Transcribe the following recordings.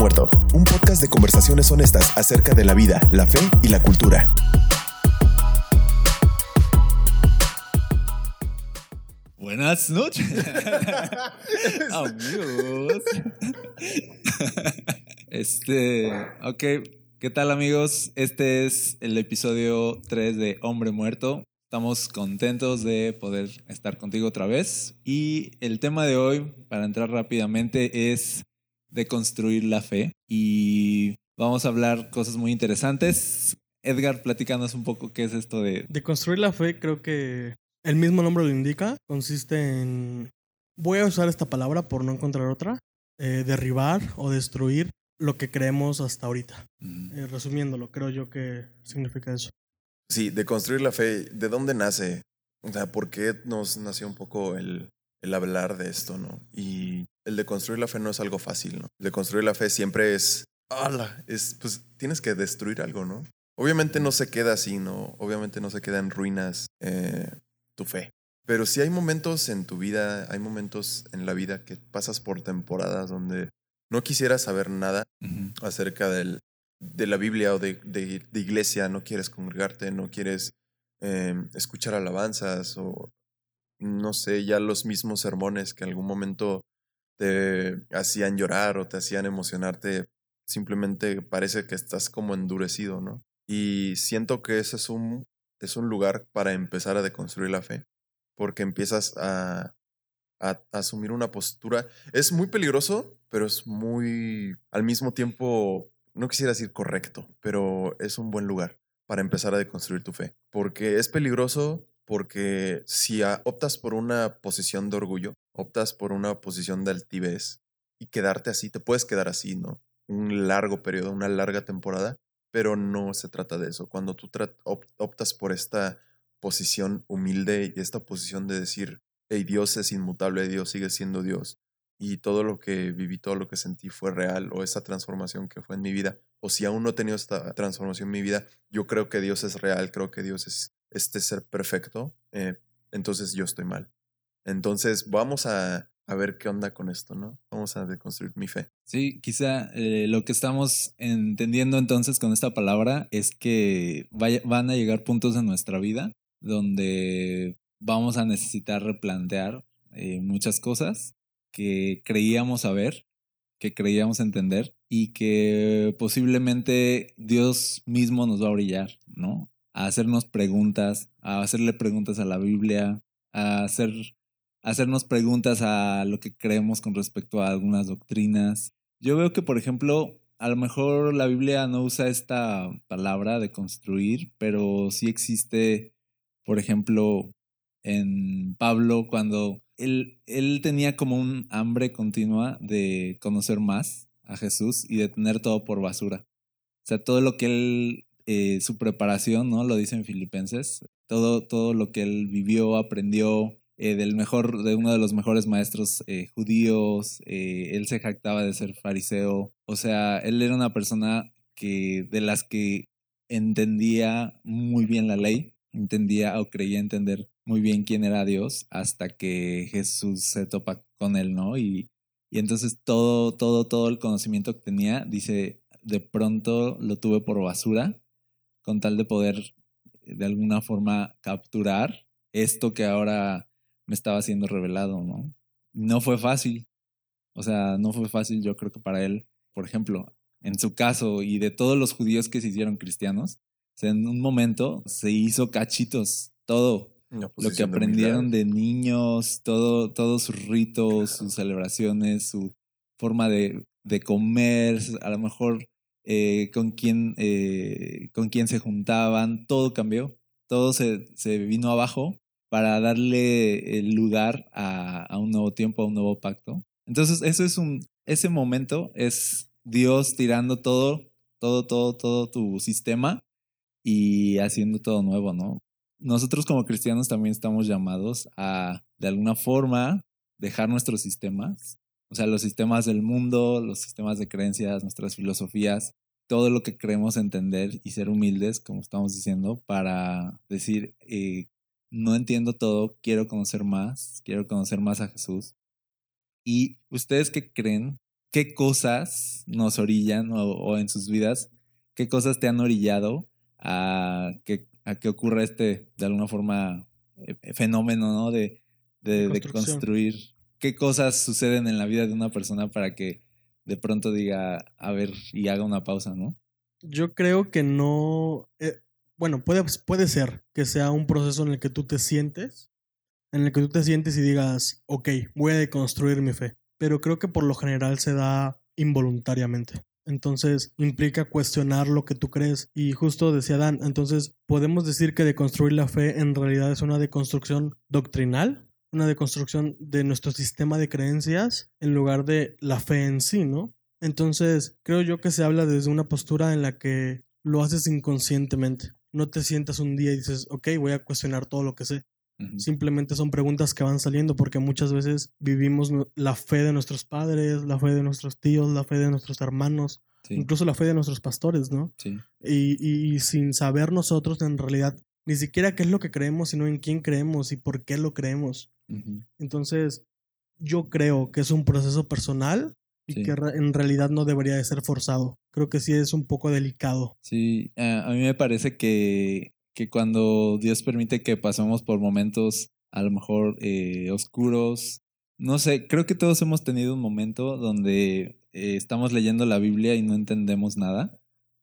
Muerto, un podcast de conversaciones honestas acerca de la vida, la fe y la cultura. Buenas noches, amigos. Este, ok, ¿qué tal amigos? Este es el episodio 3 de Hombre Muerto. Estamos contentos de poder estar contigo otra vez. Y el tema de hoy, para entrar rápidamente, es de construir la fe. Y vamos a hablar cosas muy interesantes. Edgar, platícanos un poco qué es esto de... De construir la fe, creo que el mismo nombre lo indica. Consiste en... Voy a usar esta palabra por no encontrar otra. eh, derribar o destruir lo que creemos hasta ahorita. Mm, Eh, resumiéndolo, creo yo que significa eso. Sí, de construir la fe, ¿de dónde nace? O sea, ¿por qué nos nació un poco el, el hablar de esto, no? Y el de construir la fe no es algo fácil, ¿no? El de construir la fe siempre es, ¡hala! Es, pues tienes que destruir algo, ¿no? Obviamente no se queda así, ¿no? Obviamente no se queda en ruinas eh, tu fe. Pero sí hay momentos en tu vida, hay momentos en la vida que pasas por temporadas donde no quisieras saber nada acerca del, de la Biblia o de, de- de iglesia, no quieres congregarte, no quieres eh, escuchar alabanzas o no sé, ya los mismos sermones que en algún momento te hacían llorar o te hacían emocionarte, simplemente parece que estás como endurecido, ¿no? Y siento que ese es un, es un lugar para empezar a deconstruir la fe, porque empiezas a, a, a asumir una postura. Es muy peligroso, pero es muy, al mismo tiempo, no quisiera decir correcto, pero es un buen lugar para empezar a deconstruir tu fe. Porque es peligroso porque si optas por una posición de orgullo, optas por una posición de altivez y quedarte así, te puedes quedar así, ¿no? Un largo periodo, una larga temporada, pero no se trata de eso. Cuando tú optas por esta posición humilde y esta posición de decir, hey, Dios es inmutable, Dios sigue siendo Dios. Y todo lo que viví, todo lo que sentí fue real, o esa transformación que fue en mi vida, o si aún no he tenido esta transformación en mi vida, yo creo que Dios es real, creo que Dios es este ser perfecto, eh, entonces yo estoy mal. Entonces vamos a, a ver qué onda con esto, ¿no? Vamos a deconstruir mi fe. Sí, quizá eh, lo que estamos entendiendo entonces con esta palabra es que van a llegar puntos en nuestra vida donde vamos a necesitar replantear eh, muchas cosas que creíamos saber, que creíamos entender y que posiblemente Dios mismo nos va a brillar, ¿no? A hacernos preguntas, a hacerle preguntas a la Biblia, a hacer, hacernos preguntas a lo que creemos con respecto a algunas doctrinas. Yo veo que, por ejemplo, a lo mejor la Biblia no usa esta palabra de construir, pero sí existe, por ejemplo, en Pablo cuando él, él tenía como un hambre continua de conocer más a Jesús y de tener todo por basura. O sea, todo lo que él, eh, su preparación, ¿no? Lo dice en Filipenses, todo, todo lo que él vivió, aprendió eh, del mejor, de uno de los mejores maestros eh, judíos, él se jactaba de ser fariseo, o sea, él era una persona que, de las que entendía muy bien la ley, entendía o creía entender muy bien quién era Dios hasta que Jesús se topa con él, ¿no? Y, y entonces todo, todo, todo el conocimiento que tenía, dice, de pronto lo tuve por basura, con tal de poder de alguna forma capturar esto que ahora me estaba siendo revelado, ¿no? No fue fácil, o sea, no fue fácil yo creo que para él, por ejemplo, en su caso y de todos los judíos que se hicieron cristianos, o sea, en un momento se hizo cachitos, todo, lo que de aprendieron de niños, todo, todos sus ritos, sus celebraciones, su forma de, de comer, a lo mejor eh, con, quién, eh, con quién se juntaban, todo cambió, todo se, vino abajo para darle el lugar a, a un nuevo tiempo, a un nuevo pacto. Entonces, eso es un, ese momento es Dios tirando todo, todo, todo, todo tu sistema y haciendo todo nuevo, ¿no? Nosotros como cristianos también estamos llamados a, de alguna forma, dejar nuestros sistemas, o sea, los sistemas del mundo, los sistemas de creencias, nuestras filosofías, todo lo que creemos entender y ser humildes, como estamos diciendo, para decir, eh, no entiendo todo, quiero conocer más, quiero conocer más a Jesús. ¿Y ustedes qué creen qué cosas nos orillan o, en sus vidas, qué cosas te han orillado a que, a que ocurra este, de alguna forma, eh, fenómeno, ¿no? De, de, construir. ¿Qué cosas suceden en la vida de una persona para que de pronto diga, a ver, y haga una pausa, ¿no? Yo creo que no. Eh, bueno, puede, puede ser que sea un proceso en el que tú te sientes, en el que tú te sientes y digas, ok, voy a deconstruir mi fe. Pero creo que por lo general se da involuntariamente. Entonces implica cuestionar lo que tú crees. Y justo decía Dan, entonces podemos decir que deconstruir la fe en realidad es una deconstrucción doctrinal una deconstrucción de nuestro sistema de creencias en lugar de la fe en sí, ¿no? Entonces, creo yo que se habla desde una postura en la que lo haces inconscientemente. No te sientas un día y dices, ok, voy a cuestionar todo lo que sé. Simplemente son preguntas que van saliendo porque muchas veces vivimos la fe de nuestros padres, la fe de nuestros tíos, la fe de nuestros hermanos, incluso la fe de nuestros pastores, ¿no? Sí. Y, y, sin saber nosotros en realidad ni siquiera qué es lo que creemos, sino en quién creemos y por qué lo creemos. Entonces, yo creo que es un proceso personal y que en realidad no debería de ser forzado. Creo que sí es un poco delicado. Sí, a mí me parece que, que cuando Dios permite que pasemos por momentos a lo mejor eh, oscuros, no sé, creo que todos hemos tenido un momento donde eh, estamos leyendo la Biblia y no entendemos nada.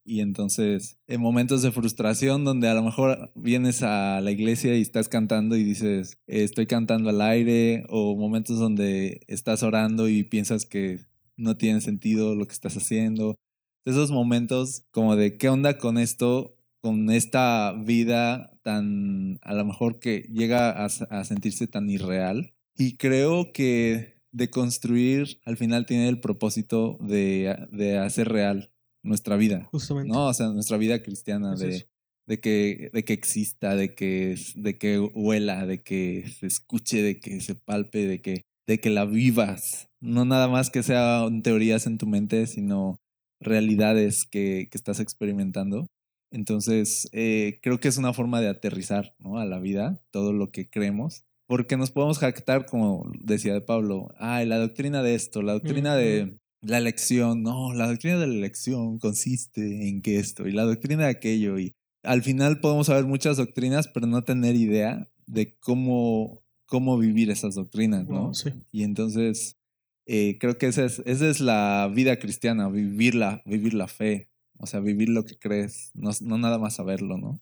Y entonces, en momentos de frustración donde a lo mejor vienes a la iglesia y estás cantando y dices, estoy cantando al aire, o momentos donde estás orando y piensas que no tiene sentido lo que estás haciendo. Esos momentos como de, ¿qué onda con esto? Con esta vida tan, a lo mejor que llega a, sentirse tan irreal. Y creo que de construir al final tiene el propósito de, de hacer real nuestra vida. Justamente. ¿no? O sea, nuestra vida cristiana de, de, que, de que exista, de que, de que huela, de que se escuche, de que se palpe, de que, de que la vivas. No nada más que sean teorías en tu mente, sino realidades que, que estás experimentando. Entonces, eh, creo que es una forma de aterrizar ¿no? a la vida, todo lo que creemos, porque nos podemos jactar, como decía de Pablo, ay, la doctrina de esto, la doctrina de, la elección, no, la doctrina de la elección consiste en que esto y la doctrina de aquello y al final podemos saber muchas doctrinas pero no tener idea de cómo, cómo vivir esas doctrinas, ¿no? sí. Y entonces eh, creo que esa es, esa es la vida cristiana, vivir la, vivir la fe, o sea, vivir lo que crees, no, no nada más saberlo, ¿no?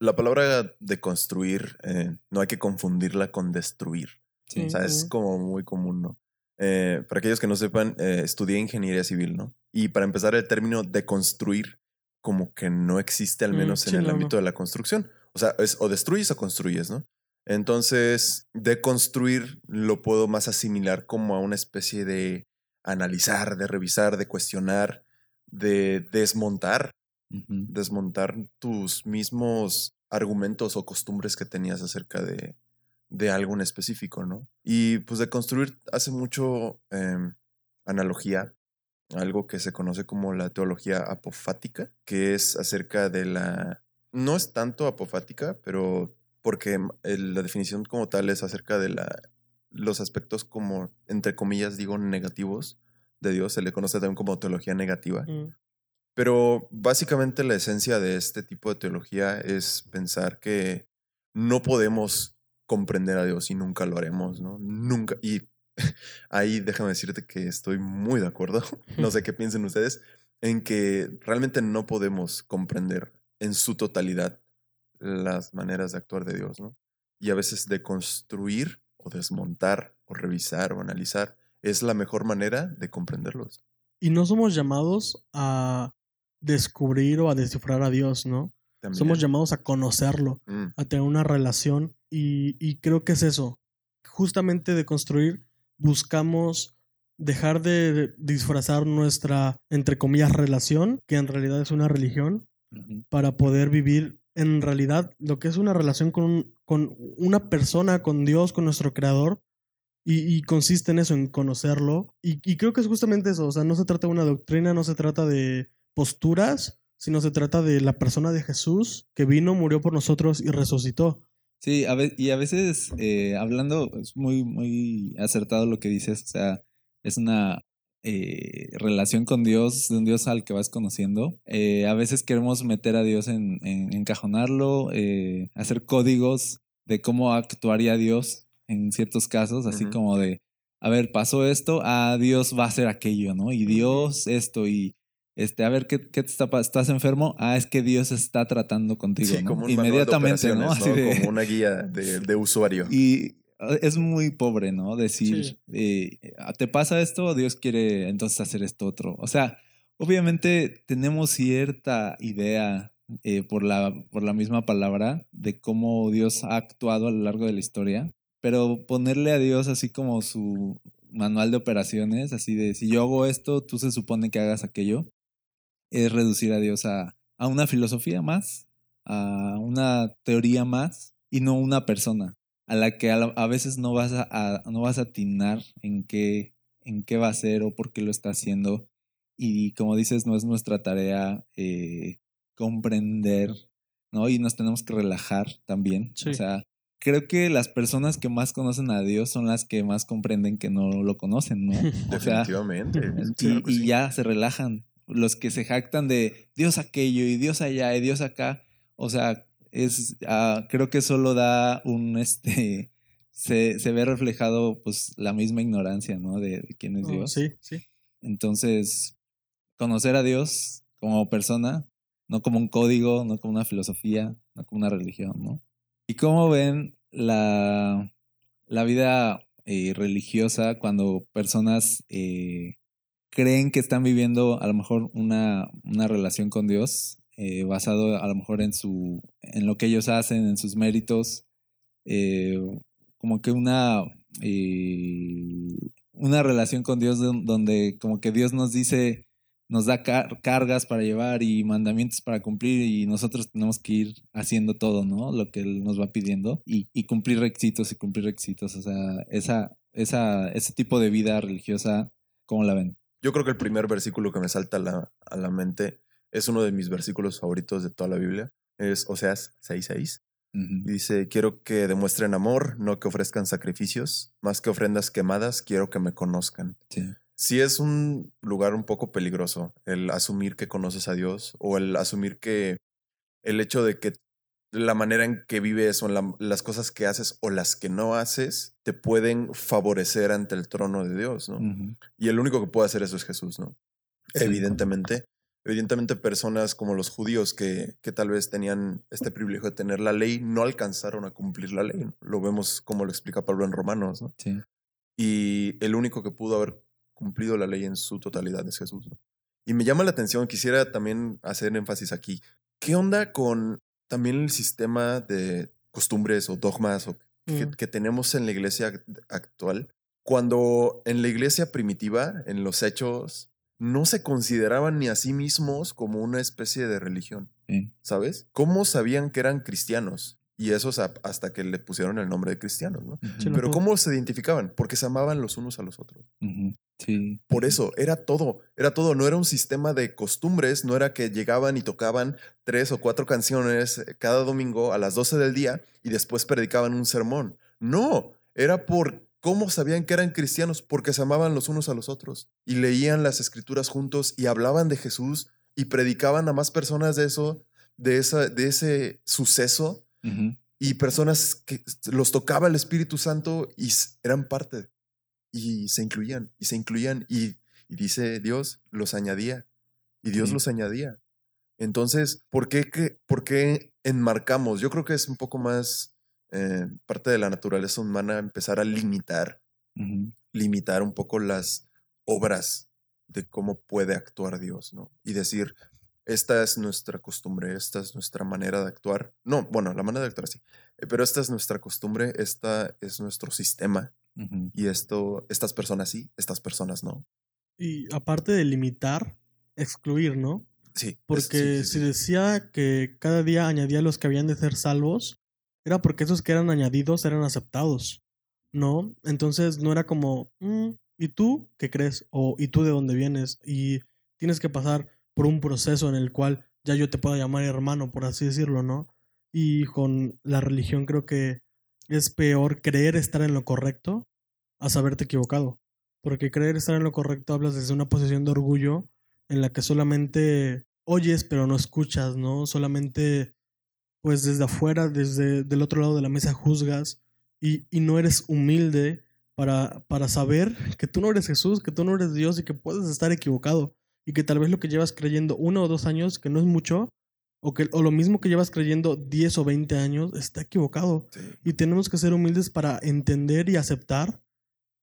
La palabra de construir eh, no hay que confundirla con destruir. O sea, es como muy común, ¿no? Eh, para aquellos que no sepan, eh, estudié ingeniería civil, ¿no? Y para empezar, el término de construir como que no existe, al mm, menos en el ámbito de la construcción. O sea, es o destruyes o construyes, ¿no? Entonces, de construir lo puedo más asimilar como a una especie de analizar, de revisar, de cuestionar, de desmontar, desmontar tus mismos argumentos o costumbres que tenías acerca de, de algo en específico, ¿no? Y pues de construir hace mucho em, analogía a algo que se conoce como la teología apofática, que es acerca de la... No es tanto apofática, pero porque la definición como tal es acerca de la, los aspectos como, entre comillas, digo, negativos de Dios. Se le conoce también como teología negativa. Mm. Pero básicamente la esencia de este tipo de teología es pensar que no podemos comprender a Dios y nunca lo haremos, ¿no? Nunca. Y ahí déjame decirte que estoy muy de acuerdo, no sé qué piensen ustedes, en que realmente no podemos comprender en su totalidad las maneras de actuar de Dios, ¿no? Y a veces de construir o desmontar o revisar o analizar es la mejor manera de comprenderlos. Y no somos llamados a descubrir o a descifrar a Dios, ¿no? Somos llamados a conocerlo, mm. a tener una relación y, creo que es eso. Justamente de construir, buscamos dejar de disfrazar nuestra, entre comillas, relación, que en realidad es una religión, para poder vivir en realidad lo que es una relación con, con una persona, con Dios, con nuestro Creador. Y, consiste en eso, en conocerlo. Y, y creo que es justamente eso. O sea, no se trata de una doctrina, no se trata de posturas, sino se trata de la persona de Jesús que vino, murió por nosotros y resucitó. Sí, y a veces eh, hablando, es muy, muy acertado lo que dices, o sea, es una eh, relación con Dios, de un Dios al que vas conociendo. Eh, a veces queremos meter a Dios en, en encajonarlo, eh, hacer códigos de cómo actuaría Dios en ciertos casos, así como de, a ver, pasó esto, a Dios va a hacer aquello, ¿no? Y Dios esto y... Este, a ver, ¿qué, qué te está, pa- ¿estás enfermo? Ah, es que Dios está tratando contigo, Sí, ¿no? como un manual de Inmediatamente, ¿no? Así de, Como una guía de, de usuario. y ah, es muy pobre, ¿no? Decir, Sí. eh, ¿te pasa esto? Dios quiere entonces hacer esto otro. O sea, obviamente tenemos cierta idea eh, por, la, por la misma palabra de cómo Dios ha actuado a lo largo de la historia, pero ponerle a Dios así como su manual de operaciones, así de si yo hago esto, tú se supone que hagas aquello, es reducir a Dios a, a una filosofía más, a una teoría más y no una persona a la que a, a veces no vas a, a- no vas a atinar en qué, en qué va a ser o por qué lo está haciendo. Y como dices, no es nuestra tarea eh, comprender, ¿no? Y nos tenemos que relajar también. Sí. O sea, creo que las personas que más conocen a Dios son las que más comprenden que no lo conocen, ¿no? O sea, Definitivamente. y, Claro que y ya se relajan. Los que se jactan de Dios aquello y Dios allá y Dios acá. O sea, es ah, creo que solo da un este se, se ve reflejado pues la misma ignorancia, ¿no? De, de quién es Oh, Dios. sí, sí. Entonces, conocer a Dios como persona, no como un código, no como una filosofía, no como una religión, ¿no? ¿Y cómo ven la, la vida eh, religiosa cuando personas eh, creen que están viviendo a lo mejor una, una relación con Dios eh, basado a lo mejor en su en lo que ellos hacen, en sus méritos, eh, como que una eh, una relación con Dios don- donde como que Dios nos dice nos da car- cargas para llevar y mandamientos para cumplir y nosotros tenemos que ir haciendo todo, ¿no? Lo que Él nos va pidiendo y, y cumplir requisitos y cumplir requisitos. O sea, esa, esa, ese tipo de vida religiosa, ¿cómo la ven? Yo creo que el primer versículo que me salta a la, a la mente es uno de mis versículos favoritos de toda la Biblia. Es Oseas 6.6. Ujú. Y Dice, quiero que demuestren amor, no que ofrezcan sacrificios. Más que ofrendas quemadas, quiero que me conozcan. Sí. Sí es un lugar un poco peligroso el asumir que conoces a Dios o el asumir que el hecho de que la manera en que vives o la- las cosas que haces o las que no haces te pueden favorecer ante el trono de Dios, ¿no? Y el único que puede hacer eso es Jesús, ¿no? Sí. Evidentemente. Evidentemente personas como los judíos que, que tal vez tenían este privilegio de tener la ley no alcanzaron a cumplir la ley. ¿no? Lo vemos como lo explica Pablo en Romanos, ¿no? Sí. Y el único que pudo haber cumplido la ley en su totalidad es Jesús. ¿no? Y me llama la atención, quisiera también hacer énfasis aquí. ¿Qué onda con también el sistema de costumbres o dogmas o que, Mm. que tenemos en la iglesia act- actual? Cuando en la iglesia primitiva, en los hechos, no se consideraban ni a sí mismos como una especie de religión. ¿sabes? ¿Cómo sabían que eran cristianos? Y eso es hasta que le pusieron el nombre de cristianos, ¿no? Sí, Pero. ¿cómo se identificaban? Porque se amaban los unos a los otros. Sí. Por eso, era todo, era todo, no era un sistema de costumbres, no era que llegaban y tocaban tres o cuatro canciones eh, cada domingo a las 12 del día y después predicaban un sermón. No, era por cómo sabían que eran cristianos, porque se amaban los unos a los otros y leían las escrituras juntos y hablaban de Jesús y predicaban a más personas de eso, de, esa, de ese suceso Y personas que los tocaba el Espíritu Santo y eran parte y se incluían y se incluían y, y dice Dios los añadía y Dios los añadía. Entonces, ¿por qué, que- ¿por qué enmarcamos? Yo creo que es un poco más eh, parte de la naturaleza humana empezar a limitar, limitar un poco las obras de cómo puede actuar Dios, ¿no? Y decir, esta es nuestra costumbre, esta es nuestra manera de actuar. No, bueno, la manera de actuar sí, eh, pero esta es nuestra costumbre, esta es nuestro sistema y esto, estas personas sí, estas personas no. Y aparte de limitar, excluir, ¿no? Sí. es- Porque sí, sí, si decía que cada día añadía los que habían de ser salvos, era porque esos que eran añadidos eran aceptados, ¿no? Entonces no era como, "Mm, ¿y tú qué crees? O ¿y tú de dónde vienes? Y tienes que pasar por un proceso en el cual ya yo te puedo llamar hermano, por así decirlo, ¿no? Y con la religión creo que es peor creer estar en lo correcto a saberte equivocado. Porque creer estar en lo correcto hablas desde una posición de orgullo en la que solamente oyes pero no escuchas, ¿no? Solamente pues desde afuera, desde del otro lado de la mesa juzgas y, y no eres humilde para, para saber que tú no eres Jesús, que tú no eres Dios y que puedes estar equivocado y que tal vez lo que llevas creyendo uno o dos años, que no es mucho, o, que, o lo mismo que llevas creyendo 10 o 20 años, está equivocado. Sí. Y tenemos que ser humildes para entender y aceptar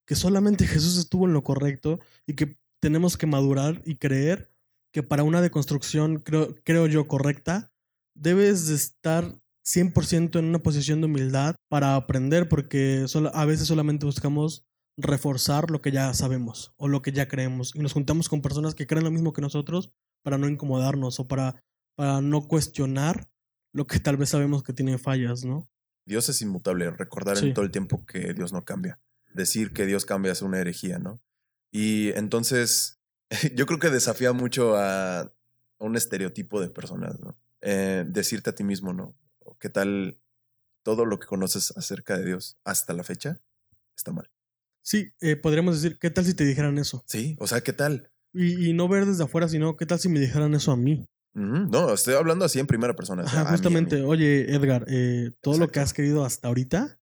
que solamente Jesús estuvo en lo correcto y que tenemos que madurar y creer que para una deconstrucción, creo, creo yo, correcta, debes de estar 100% en una posición de humildad para aprender, porque solo, a veces solamente buscamos reforzar lo que ya sabemos o lo que ya creemos y nos juntamos con personas que creen lo mismo que nosotros para no incomodarnos o para, para no cuestionar lo que tal vez sabemos que tiene fallas, ¿no? Dios es inmutable, recordar Sí. en todo el tiempo que Dios no cambia. Decir que Dios cambia es una herejía, ¿no? Y entonces, yo creo que desafía mucho a, a un estereotipo de personas, ¿no? Eh, decirte a ti mismo, ¿no? ¿Qué tal todo lo que conoces acerca de Dios hasta la fecha está mal? Sí, eh, podríamos decir, ¿qué tal si te dijeran eso? Sí, o sea, ¿qué tal? Y, y no ver desde afuera, sino, ¿qué tal si me dijeran eso a mí? Ujú, No, estoy hablando así en primera persona. o sea, Ajá, a mí, a mí. justamente, oye, Edgar, eh, todo lo que has querido hasta ahorita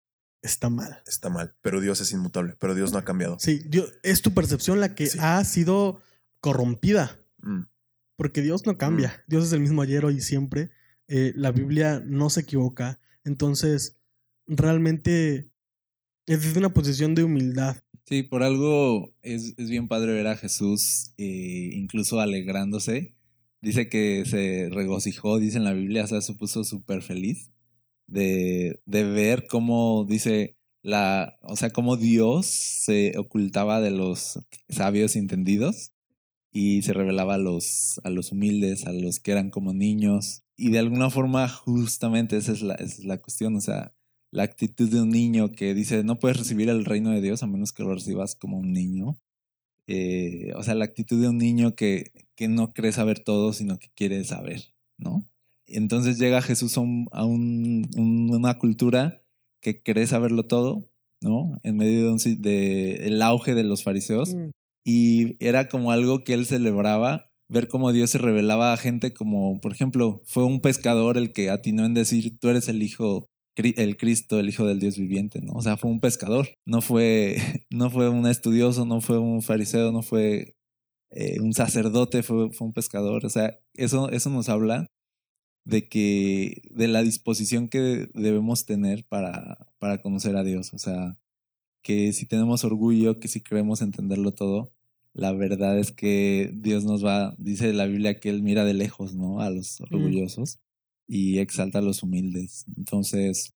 está mal. Está mal, pero Dios es inmutable, pero Dios no ha cambiado. Sí, Dios- es tu percepción la que Sí. ha sido corrompida, Mm, porque Dios no cambia. Dios es el mismo ayer, hoy y siempre. Eh, la Biblia no se equivoca. Entonces, realmente es desde una posición de humildad. Sí, por algo es, es bien padre ver a Jesús eh, incluso alegrándose. Dice que se regocijó, dice en la Biblia, o sea, se puso súper feliz de, de ver cómo, dice, la, o sea, cómo Dios se ocultaba de los sabios entendidos y se revelaba a los, a los humildes, a los que eran como niños. Y de alguna forma, justamente esa es la, esa es la cuestión, o sea, la actitud de un niño que dice, no puedes recibir el reino de Dios a menos que lo recibas como un niño. Eh, o sea, la actitud de un niño que, que no cree saber todo, sino que quiere saber, ¿no? Entonces llega Jesús a, un- a un- un- una cultura que cree saberlo todo, ¿no? En medio de un si- de el auge de los fariseos Mm. y era como algo que él celebraba, ver cómo Dios se revelaba a gente como, por ejemplo, fue un pescador el que atinó en decir, tú eres el hijo, el Cristo, el hijo del Dios viviente, ¿no? O sea, fue un pescador, no fue, no fue un estudioso, no fue un fariseo, no fue eh, un sacerdote, fue, fue un pescador, o sea, eso, eso nos habla de que, de la disposición que debemos tener para, para conocer a Dios, o sea, que si tenemos orgullo, que si creemos entenderlo todo, la verdad es que Dios nos va, dice la Biblia que Él mira de lejos, ¿no? A los orgullosos y exalta a los humildes. Entonces,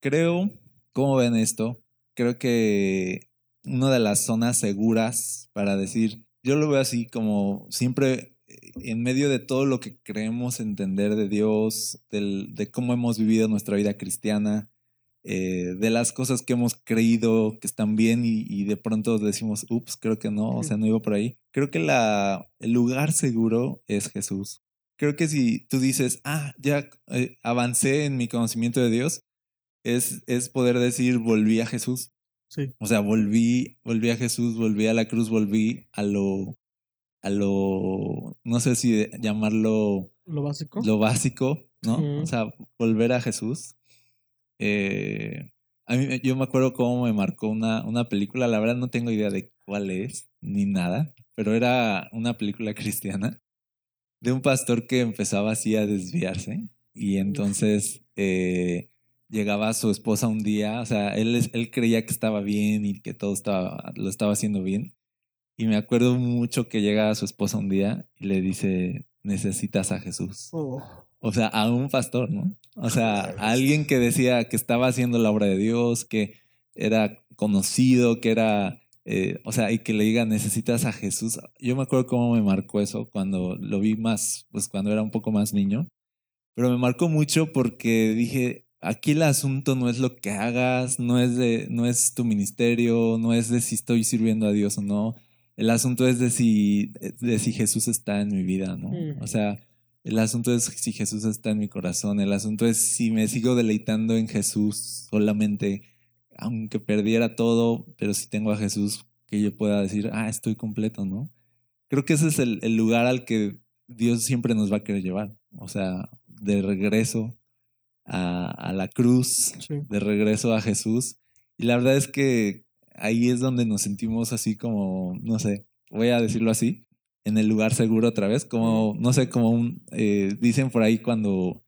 creo, ¿cómo ven esto? Creo que una de las zonas seguras para decir, yo lo veo así como siempre eh, en medio de todo lo que creemos entender de Dios, del- de cómo hemos vivido nuestra vida cristiana, eh, de las cosas que hemos creído que están bien y, y de pronto decimos, ups, creo que no, o sea, no iba por ahí. Creo que la, el lugar seguro es Jesús. Creo que si tú dices, ah, ya eh, avancé en mi conocimiento de Dios, es, es poder decir, volví a Jesús. Sí. O sea, volví, volví a Jesús, volví a la cruz, volví a lo, a lo, no sé si llamarlo Lo básico. lo básico, ¿no? O sea, volver a Jesús. Eh, a mí, yo me acuerdo cómo me marcó una, una película, la verdad no tengo idea de cuál es, ni nada, pero era una película cristiana de un pastor que empezaba así a desviarse y entonces eh, llegaba su esposa un día, o sea, él, él creía que estaba bien y que todo estaba, lo estaba haciendo bien. Y me acuerdo mucho que llega su esposa un día y le dice, necesitas a Jesús. Oh. O sea, a un pastor, ¿no? O sea, a alguien que decía que estaba haciendo la obra de Dios, que era conocido, que era, eh, o sea, y que le diga, necesitas a Jesús. Yo me acuerdo cómo me marcó eso cuando lo vi más, pues cuando era un poco más niño, pero me marcó mucho porque dije, aquí el asunto no es lo que hagas, no es de, no es tu ministerio, no es de si estoy sirviendo a Dios o no. El asunto es de si, de si Jesús está en mi vida, ¿no? Mm. O sea, el asunto es si Jesús está en mi corazón. El asunto es si me sigo deleitando en Jesús solamente, aunque perdiera todo, pero si tengo a Jesús, que yo pueda decir, ah, estoy completo, ¿no? Creo que ese es el, el lugar al que Dios siempre nos va a querer llevar. O sea, de regreso a, a la cruz, Sí. de regreso a Jesús. Y la verdad es que ahí es donde nos sentimos así como, no sé, voy a decirlo así, en el lugar seguro otra vez, como, no sé, como un, eh, dicen por ahí cuando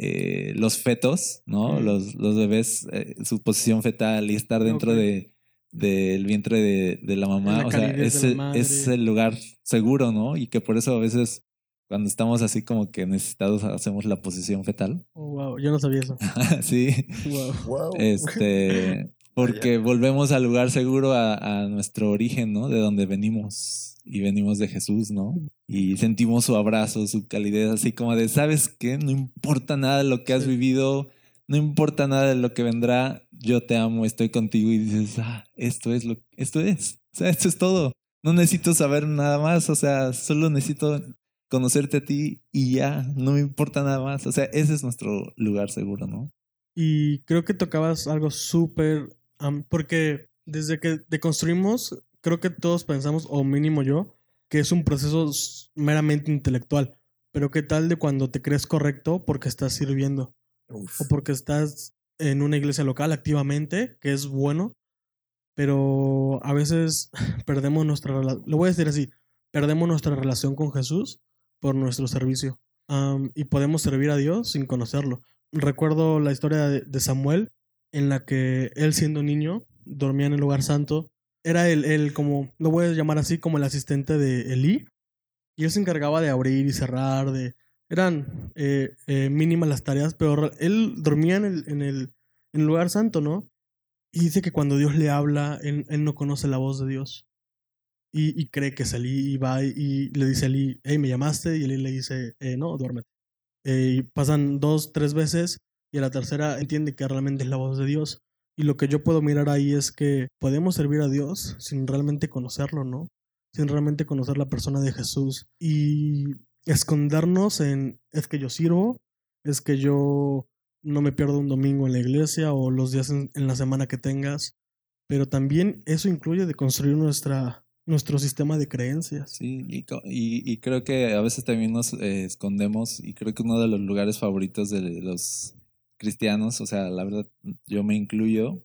eh, los fetos, ¿no? Los, los bebés, eh, su posición fetal y estar dentro de del vientre de, de la mamá, la o sea, es, es el lugar seguro, ¿no? Y que por eso a veces cuando estamos así como que necesitados hacemos la posición fetal. Oh, wow, yo no sabía eso. sí, Wow. Wow. este, porque volvemos al lugar seguro a, a nuestro origen, ¿no? De donde venimos y venimos de Jesús, ¿no? Y sentimos su abrazo, su calidez, así como de, ¿sabes qué? No importa nada de lo que has Sí. vivido, no importa nada de lo que vendrá, yo te amo, estoy contigo y dices, ah, esto es lo, esto es, o sea, esto es todo. No necesito saber nada más, o sea, solo necesito conocerte a ti y ya, no me importa nada más. O sea, ese es nuestro lugar seguro, ¿no? Y creo que tocabas algo súper... am, porque desde que deconstruimos, creo que todos pensamos, o mínimo yo, que es un proceso meramente intelectual. Pero ¿qué tal de cuando te crees correcto porque estás sirviendo? Uf. O porque estás en una iglesia local activamente, que es bueno, pero a veces perdemos nuestra relación, lo voy a decir así, perdemos nuestra relación con Jesús por nuestro servicio. Am, y podemos servir a Dios sin conocerlo. Recuerdo la historia de, de Samuel, en la que él siendo niño dormía en el lugar santo. Era el, el como, lo voy a llamar así, como el asistente de Elí. Y él se encargaba de abrir y cerrar, de... Eran eh, eh, mínimas las tareas, pero él dormía en el, en, el, en el lugar santo, ¿no? Y dice que cuando Dios le habla, él, él no conoce la voz de Dios. Y, y cree que es Elí y va y, le dice a Elí, hey, me llamaste. Y Elí le dice, eh, no, duérmete. Eh, y pasan dos, tres veces y a la tercera entiende que realmente es la voz de Dios. Y lo que yo puedo mirar ahí es que podemos servir a Dios sin realmente conocerlo, ¿no? Sin realmente conocer la persona de Jesús. Y escondernos en, es que yo sirvo, es que yo no me pierdo un domingo en la iglesia o los días en, en la semana que tengas. Pero también eso incluye de construir nuestra, nuestro sistema de creencias. Sí, y, y- y creo que a veces también nos eh, escondemos y creo que uno de los lugares favoritos de los cristianos, o sea, la verdad, yo me incluyo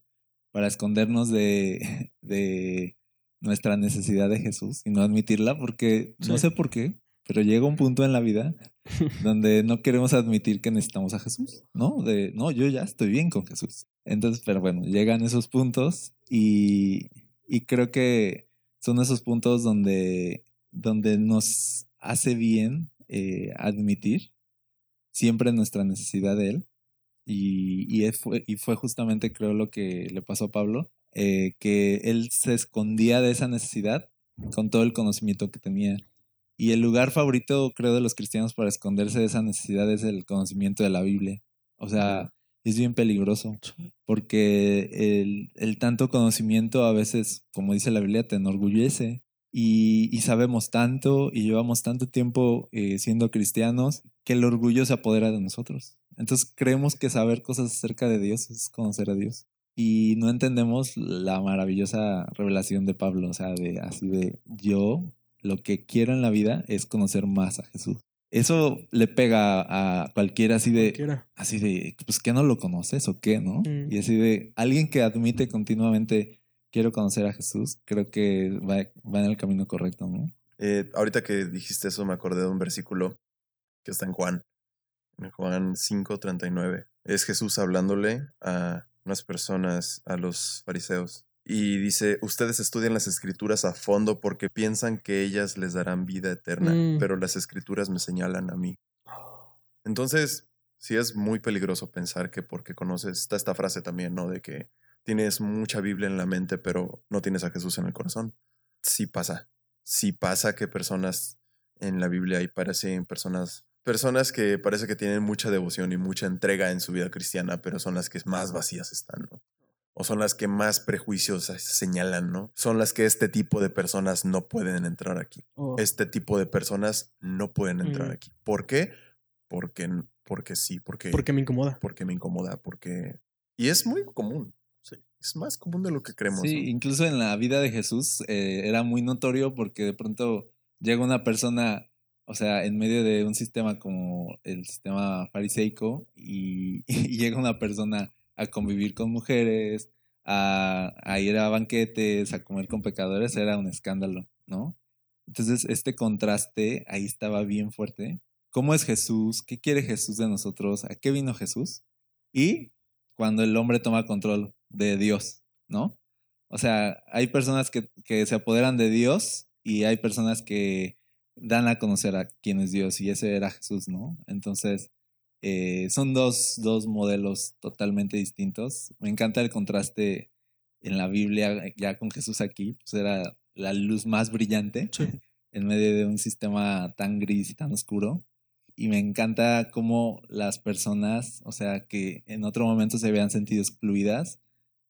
para escondernos de, de nuestra necesidad de Jesús y no admitirla porque no sé por qué, pero llega un punto en la vida donde no queremos admitir que necesitamos a Jesús, ¿no? De, no, yo ya estoy bien con Jesús. Entonces, pero bueno, llegan esos puntos y, y creo que son esos puntos donde, donde nos hace bien eh, admitir siempre nuestra necesidad de Él. Y, y, fue, y fue justamente, creo, lo que le pasó a Pablo, eh, que él se escondía de esa necesidad con todo el conocimiento que tenía. Y el lugar favorito, creo, de los cristianos para esconderse de esa necesidad es el conocimiento de la Biblia. O sea, es bien peligroso porque el, el tanto conocimiento a veces, como dice la Biblia, te enorgullece. Y, y sabemos tanto y llevamos tanto tiempo eh, siendo cristianos que el orgullo se apodera de nosotros. Entonces creemos que saber cosas acerca de Dios es conocer a Dios. Y no entendemos la maravillosa revelación de Pablo, o sea, de así de yo lo que quiero en la vida es conocer más a Jesús. Eso le pega a cualquiera así de, Cualquiera. así de, pues que no lo conoces o qué, ¿no? Mm. Y así de, alguien que admite continuamente, quiero conocer a Jesús, creo que va, va en el camino correcto, ¿no? Eh, ahorita que dijiste eso, me acordé de un versículo que está en Juan, en Juan 5:39. Es Jesús hablándole a unas personas, a los fariseos. Y dice, ustedes estudian las escrituras a fondo porque piensan que ellas les darán vida eterna, Mm. pero las escrituras me señalan a mí. Entonces, sí es muy peligroso pensar que porque conoces, está esta frase también, ¿no? De que tienes mucha Biblia en la mente, pero no tienes a Jesús en el corazón. Sí pasa. Sí pasa que personas en la Biblia y parecen personas, personas que parece que tienen mucha devoción y mucha entrega en su vida cristiana, pero son las que más vacías están, ¿no? O son las que más prejuicios señalan, ¿no? Son las que este tipo de personas no pueden entrar aquí Oh, este tipo de personas no pueden entrar Mm. aquí. ¿Por qué? Porque, porque sí, porque, porque me incomoda. porque me incomoda, porque... Y es muy común. Es más común de lo que creemos. Sí, ¿no? incluso en la vida de Jesús eh, era muy notorio porque de pronto llega una persona, o sea, en medio de un sistema como el sistema fariseico y, y llega una persona a convivir con mujeres, a, a ir a banquetes, a comer con pecadores, era un escándalo, ¿no? Entonces, este contraste ahí estaba bien fuerte. ¿Cómo es Jesús? ¿Qué quiere Jesús de nosotros? ¿A qué vino Jesús? Y cuando el hombre toma control de Dios, ¿no? O sea, hay personas que, que se apoderan de Dios y hay personas que dan a conocer a quién es Dios y ese era Jesús, ¿no? Entonces, eh, son dos, dos modelos totalmente distintos. Me encanta el contraste en la Biblia, ya con Jesús aquí, pues era la luz más brillante Sí. en medio de un sistema tan gris y tan oscuro. Y me encanta cómo las personas, o sea, que en otro momento se habían sentido excluidas,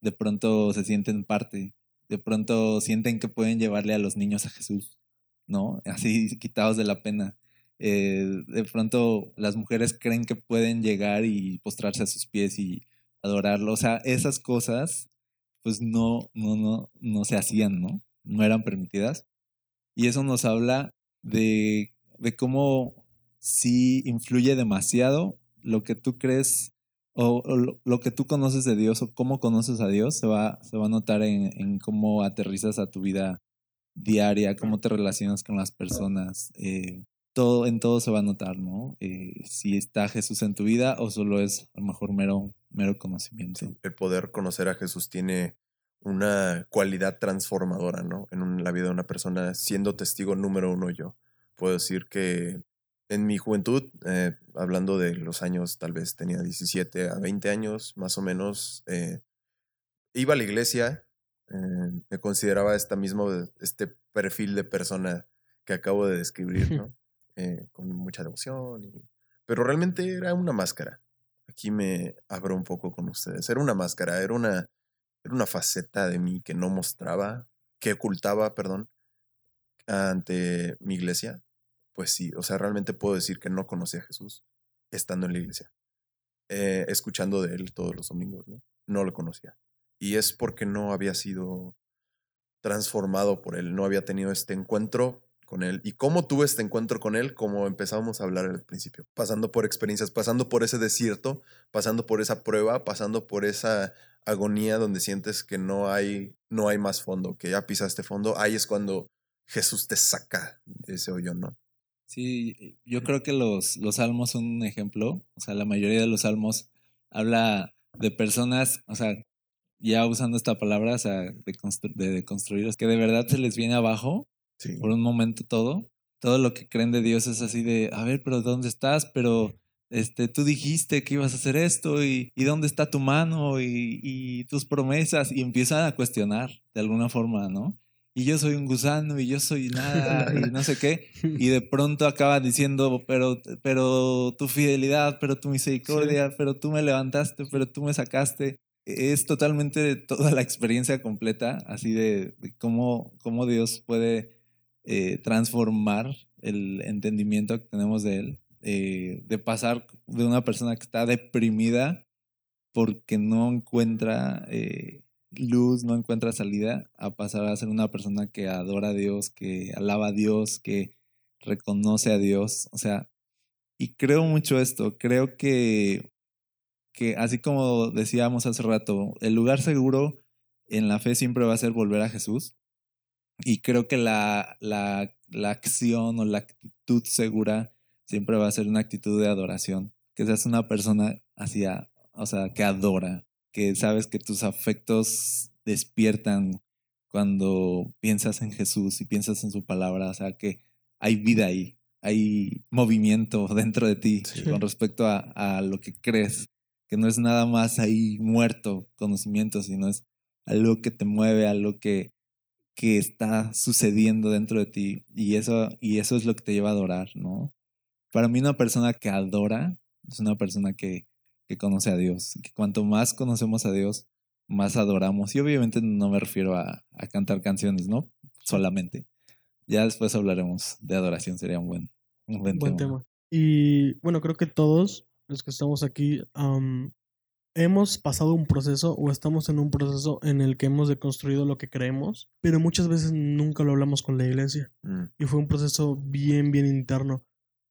de pronto se sienten parte, de pronto sienten que pueden llevarle a los niños a Jesús, ¿no? Así quitados de la pena. Eh, de pronto las mujeres creen que pueden llegar y postrarse a sus pies y adorarlo. O sea, esas cosas, pues no, no, no, no se hacían, ¿no? No eran permitidas. Y eso nos habla de, de cómo sí influye demasiado lo que tú crees o, lo, que tú conoces de Dios o cómo conoces a Dios se va, se va a notar en, en cómo aterrizas a tu vida diaria, cómo te relacionas con las personas. eh, todo, en todo se va a notar, ¿no? Eh, si está Jesús en tu vida o solo es a lo mejor mero, mero conocimiento. El poder conocer a Jesús tiene una cualidad transformadora, ¿no? En la vida de una persona, siendo testigo número uno yo. Puedo decir que en mi juventud, eh, hablando de los años, tal vez tenía 17 a 20 años, más o menos, eh, iba a la iglesia, eh, me consideraba esta mismo, este perfil de persona que acabo de describir, ¿no? Con mucha devoción, y- pero realmente era una máscara. Aquí me abro un poco con ustedes. Era una máscara, era una, era una faceta de mí que no mostraba, que ocultaba, perdón, ante mi iglesia. Pues sí, o sea, realmente puedo decir que no conocía a Jesús estando en la iglesia, eh, escuchando de él todos los domingos, ¿no? No lo conocía. Y es porque no había sido transformado por él, no había tenido este encuentro con él. ¿Y cómo tuve este encuentro con él? Como empezábamos a hablar al principio, pasando por experiencias, pasando por ese desierto, pasando por esa prueba, pasando por esa agonía donde sientes que no hay, no hay más fondo, que ya pisaste fondo, ahí es cuando Jesús te saca de ese hoyo, ¿no? Sí, yo creo que los, los salmos son un ejemplo. O sea, la mayoría de los salmos habla de personas, o sea, ya usando esta palabra, o sea, de, constru- de, de construir, que de verdad se les viene abajo Sí. por un momento todo. Todo lo que creen de Dios es así de, a ver, pero ¿dónde estás? Pero este, tú dijiste que ibas a hacer esto y, y ¿dónde está tu mano y, y tus promesas? Y empiezan a cuestionar de alguna forma, ¿no? Y yo soy un gusano y yo soy nada y no sé qué. Y de pronto acaba diciendo, pero, pero tu fidelidad, pero tu misericordia, pero tú me levantaste, pero tú me sacaste. Es totalmente toda la experiencia completa, así de, de cómo, cómo Dios puede eh, transformar el entendimiento que tenemos de Él, eh, de pasar de una persona que está deprimida porque no encuentra eh, luz, no encuentra salida, a pasar a ser una persona que adora a Dios, que alaba a Dios, que reconoce a Dios. O sea, y creo mucho esto, creo que, que así como decíamos hace rato, el lugar seguro en la fe siempre va a ser volver a Jesús. Y creo que la, la, la acción o la actitud segura siempre va a ser una actitud de adoración. Que seas una persona hacia, o sea, que adora, que sabes que tus afectos despiertan cuando piensas en Jesús y piensas en su palabra, o sea, que hay vida ahí, hay movimiento dentro de ti Sí. con respecto a, a lo que crees, que no es nada más ahí muerto conocimiento, sino es algo que te mueve, algo que, que está sucediendo dentro de ti y eso, y eso es lo que te lleva a adorar, ¿no? Para mí una persona que adora es una persona que, que conoce a Dios, que cuanto más conocemos a Dios, más adoramos. Y obviamente no me refiero a, a cantar canciones, ¿no? Solamente. Ya después hablaremos de adoración, sería un buen, un buen, Buen tema. tema. Y bueno, creo que todos los que estamos aquí am, hemos pasado un proceso o estamos en un proceso en el que hemos deconstruido lo que creemos, pero muchas veces nunca lo hablamos con la iglesia. Mm, Y fue un proceso bien, bien interno.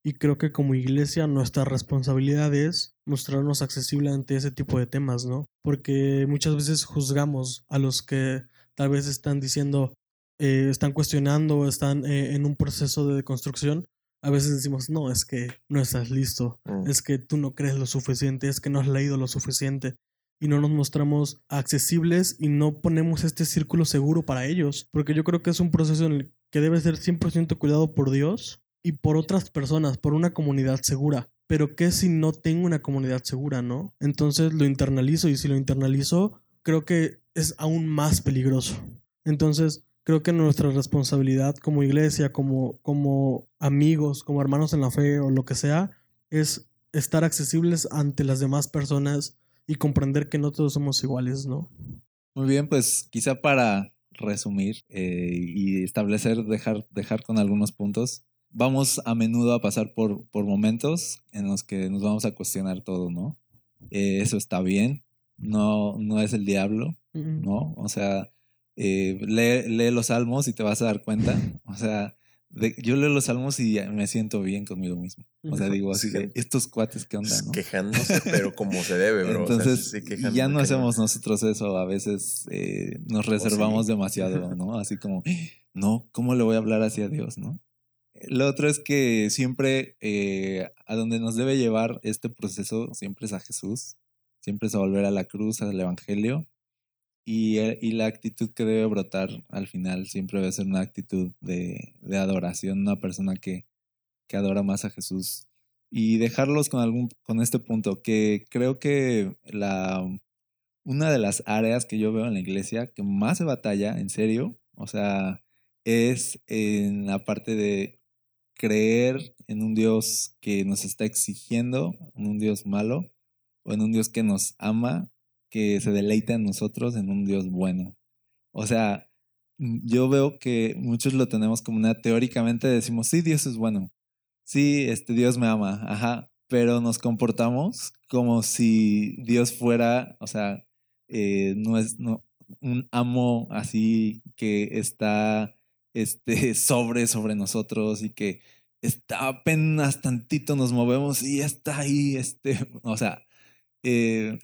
Y creo que como iglesia nuestra responsabilidad es mostrarnos accesible ante ese tipo de temas, ¿no? Porque muchas veces juzgamos a los que tal vez están diciendo, eh, están cuestionando están eh, en un proceso de deconstrucción. A veces decimos, no, es que no estás listo, mm. es que tú no crees lo suficiente, es que no has leído lo suficiente y no nos mostramos accesibles y no ponemos este círculo seguro para ellos, porque yo creo que es un proceso en el que debe ser 100% cuidado por Dios y por otras personas, por una comunidad segura. Pero ¿qué si no tengo una comunidad segura, no? Entonces lo internalizo y si lo internalizo, creo que es aún más peligroso. Entonces, creo que nuestra responsabilidad como iglesia, como, como amigos, como hermanos en la fe o lo que sea, es estar accesibles ante las demás personas y comprender que no todos somos iguales, ¿no? Muy bien, pues quizá para resumir eh, y establecer, dejar, dejar con algunos puntos, vamos a menudo a pasar por, por momentos en los que nos vamos a cuestionar todo, ¿no? Eh, eso está bien, no, no es el diablo, ¿no? O sea, eh, lee, lee los salmos y te vas a dar cuenta. O sea, de- yo leo los salmos y me siento bien conmigo mismo. O sea, digo así estos cuates, ¿qué onda? Pues, no? quejándose, pero como se debe, bro. O sea, Entonces, sí ya no hacemos nosotros eso, a veces eh, nos reservamos sí. demasiado, ¿no? Así como, no, ¿cómo le voy a hablar así a Dios, no? Lo otro es que siempre eh, a donde nos debe llevar este proceso siempre es a Jesús, siempre es a volver a la cruz, al Evangelio, y, eh, y la actitud que debe brotar al final siempre debe ser una actitud de, de adoración, una persona que, que adora más a Jesús. Y dejarlos con, algún, con este punto, que creo que la, una de las áreas que yo veo en la iglesia que más se batalla, en serio, o sea, es en la parte de creer en un Dios que nos está exigiendo, en un Dios malo, o en un Dios que nos ama, que se deleita en nosotros, en un Dios bueno. O sea, mm, yo veo que muchos lo tenemos como una, teóricamente decimos, sí, Dios es bueno, sí, este Dios me ama, ajá, pero nos comportamos como si Dios fuera, o sea, eh, no es no, un amo así que está este, sobre, sobre nosotros y que está apenas tantito nos movemos y está ahí, este, o sea, eh,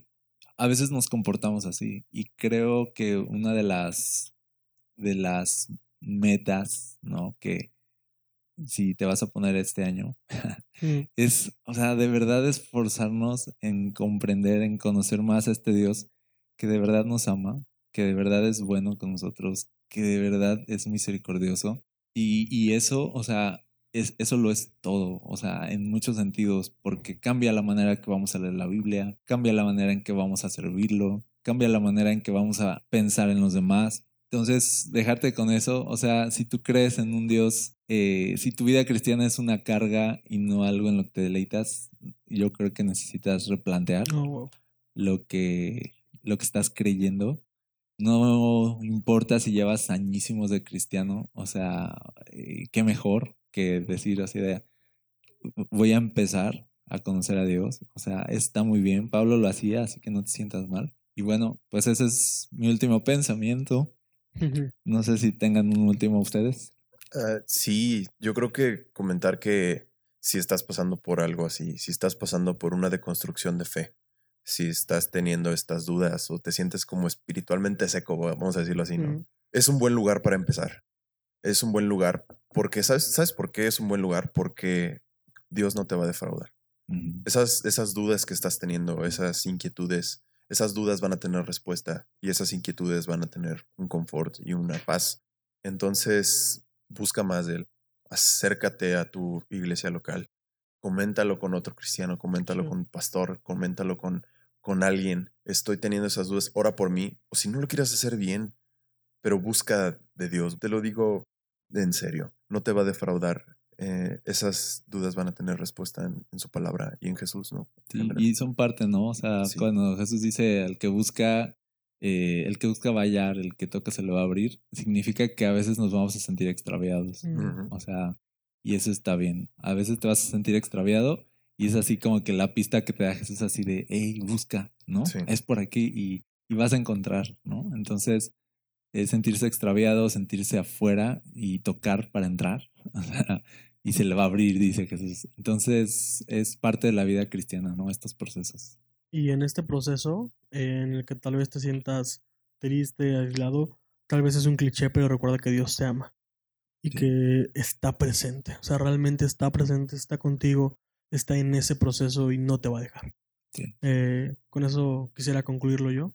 a veces nos comportamos así y creo que una de las de las metas, ¿no? Que si te vas a poner este año mm, es, o sea, de verdad esforzarnos en comprender, en conocer más a este Dios que de verdad nos ama, que de verdad es bueno con nosotros, que de verdad es misericordioso. Y, y eso, o sea, es, eso lo es todo, o sea, en muchos sentidos, porque cambia la manera que vamos a leer la Biblia, cambia la manera en que vamos a servirlo, cambia la manera en que vamos a pensar en los demás. Entonces, dejarte con eso, o sea, si tú crees en un Dios, eh, si tu vida cristiana es una carga y no algo en lo que te deleitas, yo creo que necesitas replantear oh, wow. lo que, lo que estás creyendo. No importa si llevas añísimos de cristiano, o sea, eh, qué mejor que decir así de, voy a empezar a conocer a Dios. O sea, está muy bien. Pablo lo hacía, así que no te sientas mal. Y bueno, pues ese es mi último pensamiento. No sé si tengan un último ustedes. Ah, sí, yo creo que comentar que si estás pasando por algo así, si estás pasando por una deconstrucción de fe, si estás teniendo estas dudas o te sientes como espiritualmente seco, vamos a decirlo así, ¿no? Mm, Es un buen lugar para empezar. Es un buen lugar porque, ¿sabes, ¿sabes por qué es un buen lugar? Porque Dios no te va a defraudar. Esas, esas dudas que estás teniendo, esas inquietudes, esas dudas van a tener respuesta y esas inquietudes van a tener un confort y una paz. Entonces, busca más de él. Acércate a tu iglesia local. Coméntalo con otro cristiano, coméntalo con un pastor, coméntalo con, con alguien. Estoy teniendo esas dudas, ora por mí. O si no lo quieres hacer bien, pero busca de Dios. Te lo digo en serio, no te va a defraudar. Eh, esas dudas van a tener respuesta en, en su palabra y en Jesús, ¿no? Sí, y son parte, ¿no? O sea, Sí. cuando Jesús dice el que busca, eh, el que busca va a hallar, el que toca se lo va a abrir, significa que a veces nos vamos a sentir extraviados. O sea, y eso está bien. A veces te vas a sentir extraviado Y es así como que la pista que te da Jesús así de, hey, busca, ¿no? Sí. Es por aquí y, y vas a encontrar, ¿no? Entonces, es sentirse extraviado, sentirse afuera y tocar para entrar. y se le va a abrir, dice Jesús. Entonces, es parte de la vida cristiana, ¿no? Estos procesos. Y en este proceso, eh, en el que tal vez te sientas triste, aislado, tal vez es un cliché, pero recuerda que Dios te ama y Sí. que está presente. O sea, realmente está presente, está contigo, está en ese proceso y no te va a dejar. Sí. Eh, con eso quisiera concluirlo yo.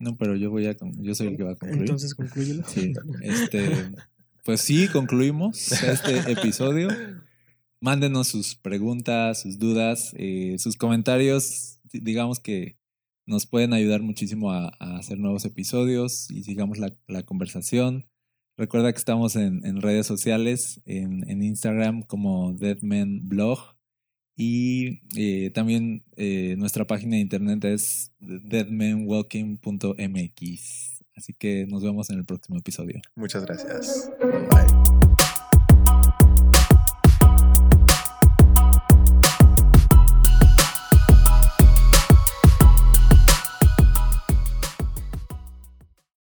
No, pero yo voy a, yo soy el que va a concluir. Entonces, conclúyelo. Sí, este, pues sí, concluimos este episodio. Mándenos sus preguntas, sus dudas, eh, sus comentarios. di- Digamos que nos pueden ayudar muchísimo a, a hacer nuevos episodios y sigamos la, la conversación. Recuerda que estamos en, en redes sociales, en, en Instagram como Deadman Blog y eh, también eh, nuestra página de internet es deadmanwalking.mx. Así que nos vemos en el próximo episodio. Muchas gracias. Bye.